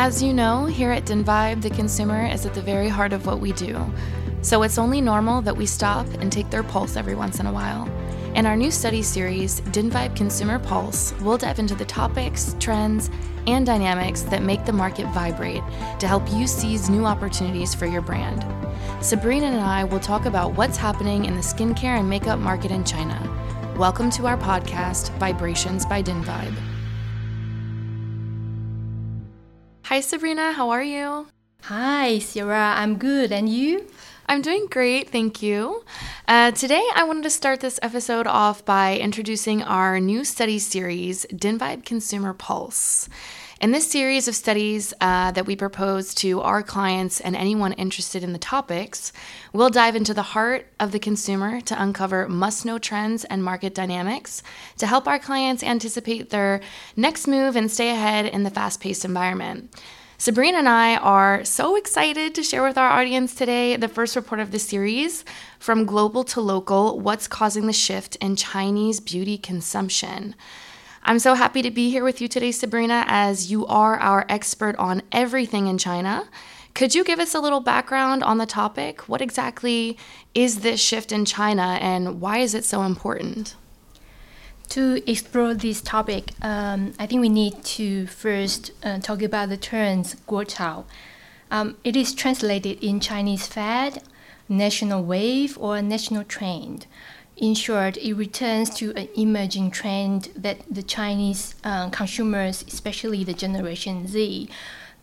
As you know, here at Dynvibe, the consumer is at the very heart of what we do. So it's only normal that we stop and take their pulse every once in a while. In our new study series, Dynvibe Consumer Pulse, we'll dive into the topics, trends, and dynamics that make the market vibrate to help you seize new opportunities for your brand. Sabrina and I will talk about what's happening in the skincare and makeup market in China. Welcome to our podcast, Vibrations by Dynvibe. Hi, Sabrina. How are you? Hi, Sierra. I'm good. And you? I'm doing great, thank you. Uh, today, I wanted to start this episode off by introducing our new study series, Dynvibe Consumer Pulse. In this series of studies uh, that we propose to our clients and anyone interested in the topics, we'll dive into the heart of the consumer to uncover must know trends and market dynamics to help our clients anticipate their next move and stay ahead in the fast paced environment. Sabrina and I are so excited to share with our audience today the first report of the series from global to local What's Causing the Shift in Chinese Beauty Consumption. I'm so happy to be here with you today, Sabrina, as you are our expert on everything in China. Could you give us a little background on the topic? What exactly is this shift in China and why is it so important? To explore this topic, um, I think we need to first uh, talk about the terms guochao. Um, it is translated in Chinese fad, national wave, or national trend. In short, it returns to an emerging trend that the Chinese uh, consumers, especially the Generation Z,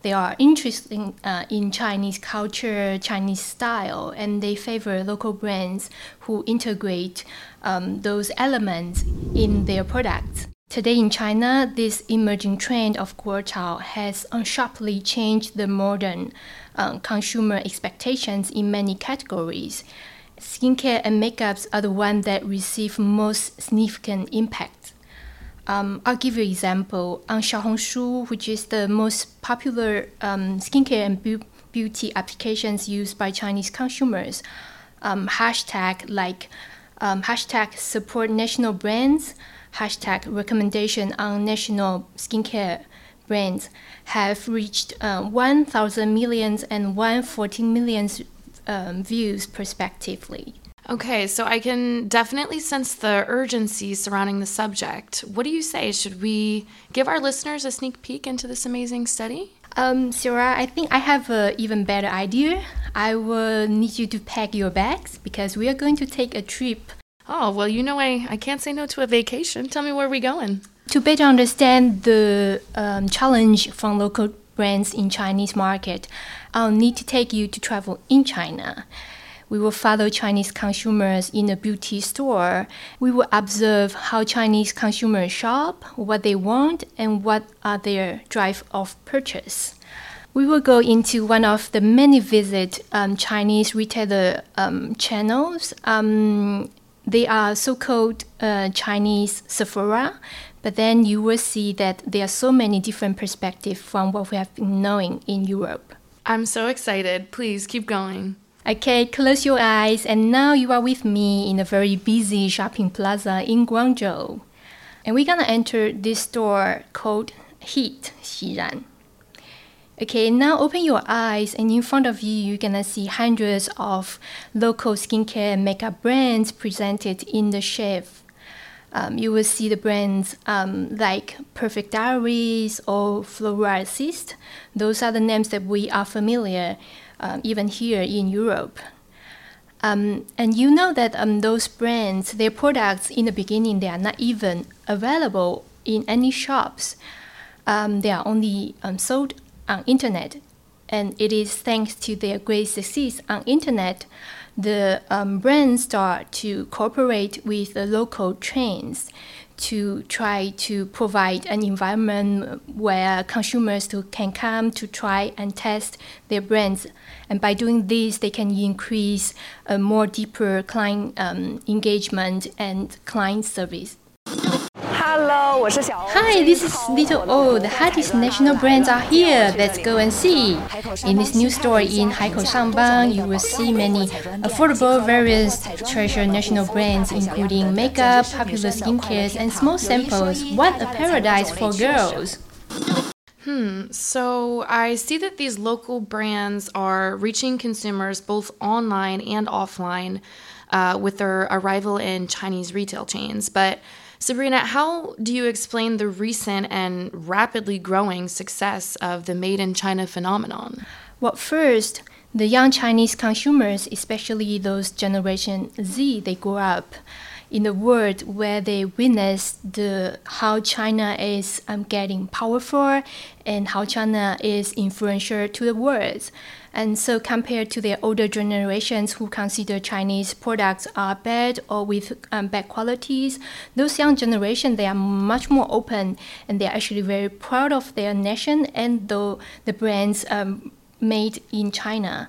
they are interested uh, in Chinese culture, Chinese style, and they favor local brands who integrate um, those elements in their products. Today in China, this emerging trend of guochao has sharply changed the modern uh, consumer expectations in many categories. Skincare and makeups are the ones that receive most significant impact. Um, I'll give you an example. On Xiaohongshu, which is the most popular um, skincare and be- beauty applications used by Chinese consumers, um, hashtag like um, hashtag support national brands, hashtag recommendation on national skincare brands have reached uh, 1,000 millions and 114 millions um, views prospectively. Okay, so I can definitely sense the urgency surrounding the subject. What do you say? Should we give our listeners a sneak peek into this amazing study? Um, Sarah, I think I have an even better idea. I will need you to pack your bags because we are going to take a trip. Oh, well, you know, I, I can't say no to a vacation. Tell me where we're going. To better understand the um, challenge from local brands in Chinese market, I'll need to take you to travel in China we will follow Chinese consumers in a beauty store. We will observe how Chinese consumers shop, what they want, and what are their drive of purchase. We will go into one of the many visit um, Chinese retailer um, channels. Um, they are so-called uh, Chinese Sephora, but then you will see that there are so many different perspectives from what we have been knowing in Europe. I'm so excited. Please keep going. Okay, close your eyes, and now you are with me in a very busy shopping plaza in Guangzhou. And we're gonna enter this store called Heat Xiran. Okay, now open your eyes, and in front of you, you're gonna see hundreds of local skincare and makeup brands presented in the shelf. Um, you will see the brands um, like Perfect Diaries or Florasis. Those are the names that we are familiar um, even here in Europe. Um, and you know that um, those brands, their products in the beginning, they are not even available in any shops. Um, they are only sold on internet, and it is thanks to their great success on internet, the um, brands start to cooperate with the local trains to try to provide an environment where consumers can come to try and test their brands. And by doing this, they can increase a more deeper client um, engagement and client service. Hi, this is Little O. The hottest national brands are here. Let's go and see. In this new store in Haikou Shangbang, you will see many affordable, various treasure national brands, including makeup, popular skincares, and small samples. What a paradise for girls! Hmm. So I see that these local brands are reaching consumers both online and offline uh, with their arrival in Chinese retail chains. But Sabrina, how do you explain the recent and rapidly growing success of the made in China phenomenon? Well, first, the young Chinese consumers, especially those Generation Z, they grow up in the world where they witness the how China is um, getting powerful and how China is influential to the world. And so, compared to their older generations who consider Chinese products are bad or with um, bad qualities, those young generation they are much more open and they are actually very proud of their nation and the the brands um, made in China.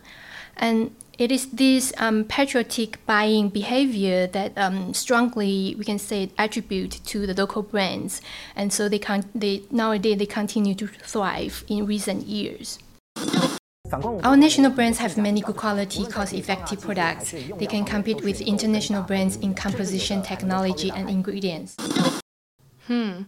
And it is this um, patriotic buying behavior that um, strongly we can say attribute to the local brands, and so they can they nowadays they continue to thrive in recent years. Our national brands have many good quality, cost-effective products. They can compete with international brands in composition, technology, and ingredients. Hmm.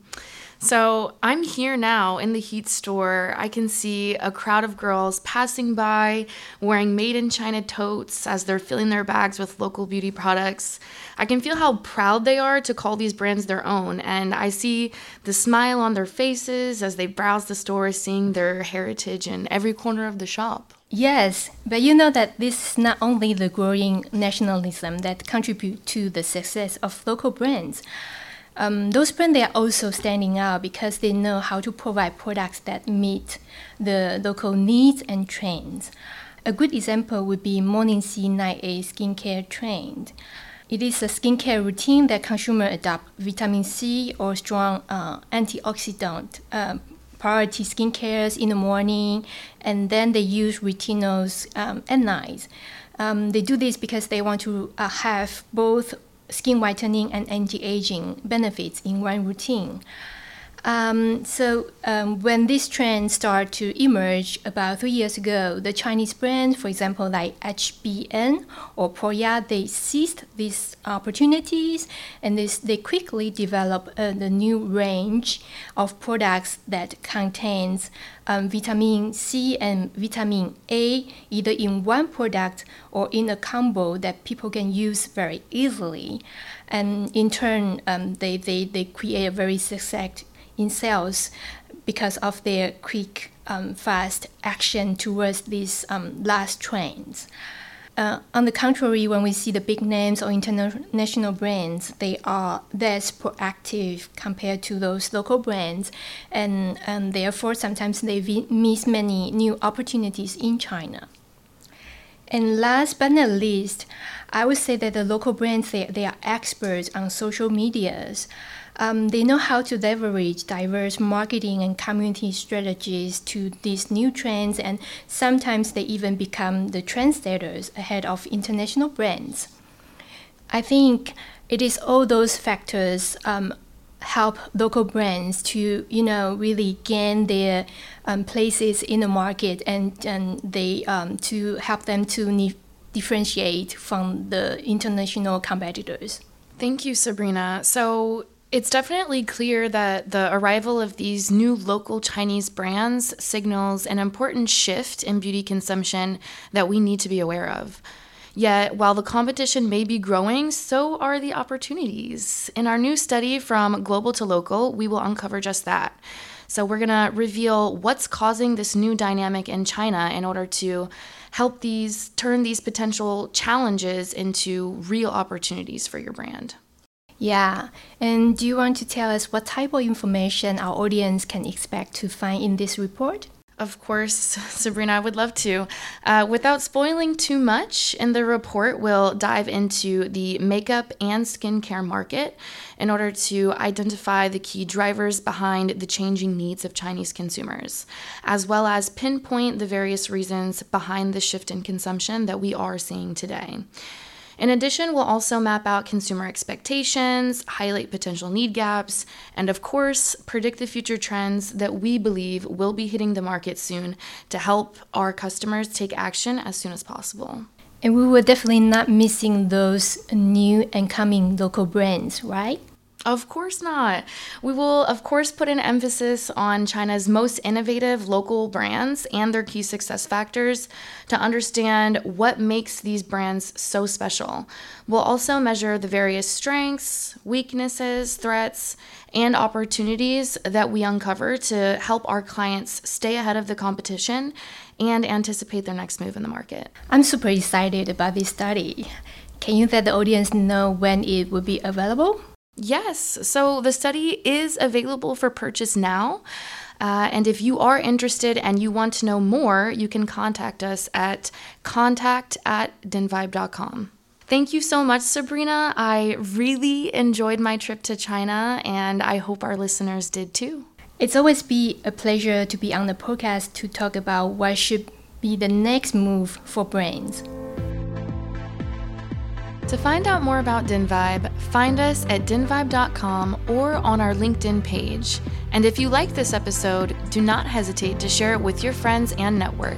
So I'm here now in the Heat store. I can see a crowd of girls passing by wearing made in China totes as they're filling their bags with local beauty products. I can feel how proud they are to call these brands their own, and I see the smile on their faces as they browse the store, seeing their heritage in every corner of the shop. Yes, but you know that this is not only the growing nationalism that contribute to the success of local brands. Um, those brands they are also standing out because they know how to provide products that meet the local needs and trends. A good example would be Morning C Night A skincare trend. It is a skincare routine that consumers adopt vitamin C or strong uh, antioxidant uh, priority skincare in the morning, and then they use retinols um, at night. Um, they do this because they want to uh, have both skin whitening and anti-aging benefits in one routine. Um, so um, when this trend started to emerge about three years ago, the Chinese brands, for example, like HBN or Proya, they seized these opportunities and this, they quickly developed uh, the new range of products that contains um, vitamin C and vitamin A either in one product or in a combo that people can use very easily. And in turn, um, they, they, they create a very success in sales because of their quick, um, fast action towards these um, last trends. Uh, on the contrary, when we see the big names or international brands, they are less proactive compared to those local brands, and, and therefore sometimes they miss many new opportunities in China. And last but not least, I would say that the local brands they, they are experts on social medias. Um, they know how to leverage diverse marketing and community strategies to these new trends, and sometimes they even become the trendsetters ahead of international brands. I think it is all those factors um, help local brands to you know really gain their um, places in the market and and they um, to help them to differentiate from the international competitors. Thank you, Sabrina. So it's definitely clear that the arrival of these new local Chinese brands signals an important shift in beauty consumption that we need to be aware of. Yet, while the competition may be growing, so are the opportunities. In our new study from Global to Local, we will uncover just that. So, we're going to reveal what's causing this new dynamic in China in order to help these turn these potential challenges into real opportunities for your brand. Yeah, and do you want to tell us what type of information our audience can expect to find in this report? Of course, Sabrina, I would love to. Uh, without spoiling too much, in the report, we'll dive into the makeup and skincare market in order to identify the key drivers behind the changing needs of Chinese consumers, as well as pinpoint the various reasons behind the shift in consumption that we are seeing today. In addition, we'll also map out consumer expectations, highlight potential need gaps, and of course, predict the future trends that we believe will be hitting the market soon to help our customers take action as soon as possible. And we were definitely not missing those new and coming local brands, right? Of course not. We will, of course, put an emphasis on China's most innovative local brands and their key success factors to understand what makes these brands so special. We'll also measure the various strengths, weaknesses, threats, and opportunities that we uncover to help our clients stay ahead of the competition and anticipate their next move in the market. I'm super excited about this study. Can you let the audience know when it will be available? Yes, so the study is available for purchase now. Uh, and if you are interested and you want to know more, you can contact us at contact at dynvibe.com. Thank you so much, Sabrina. I really enjoyed my trip to China, and I hope our listeners did too. It's always be a pleasure to be on the podcast to talk about what should be the next move for brands. To find out more about Dynvibe, find us at dynvibe.com or on our LinkedIn page. And if you like this episode, do not hesitate to share it with your friends and network.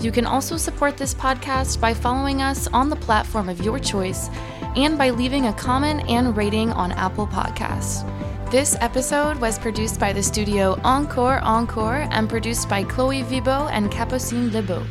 You can also support this podcast by following us on the platform of your choice and by leaving a comment and rating on Apple Podcasts. This episode was produced by the studio Encore Encore and produced by Chloe Vibo and Capucine Lebeau.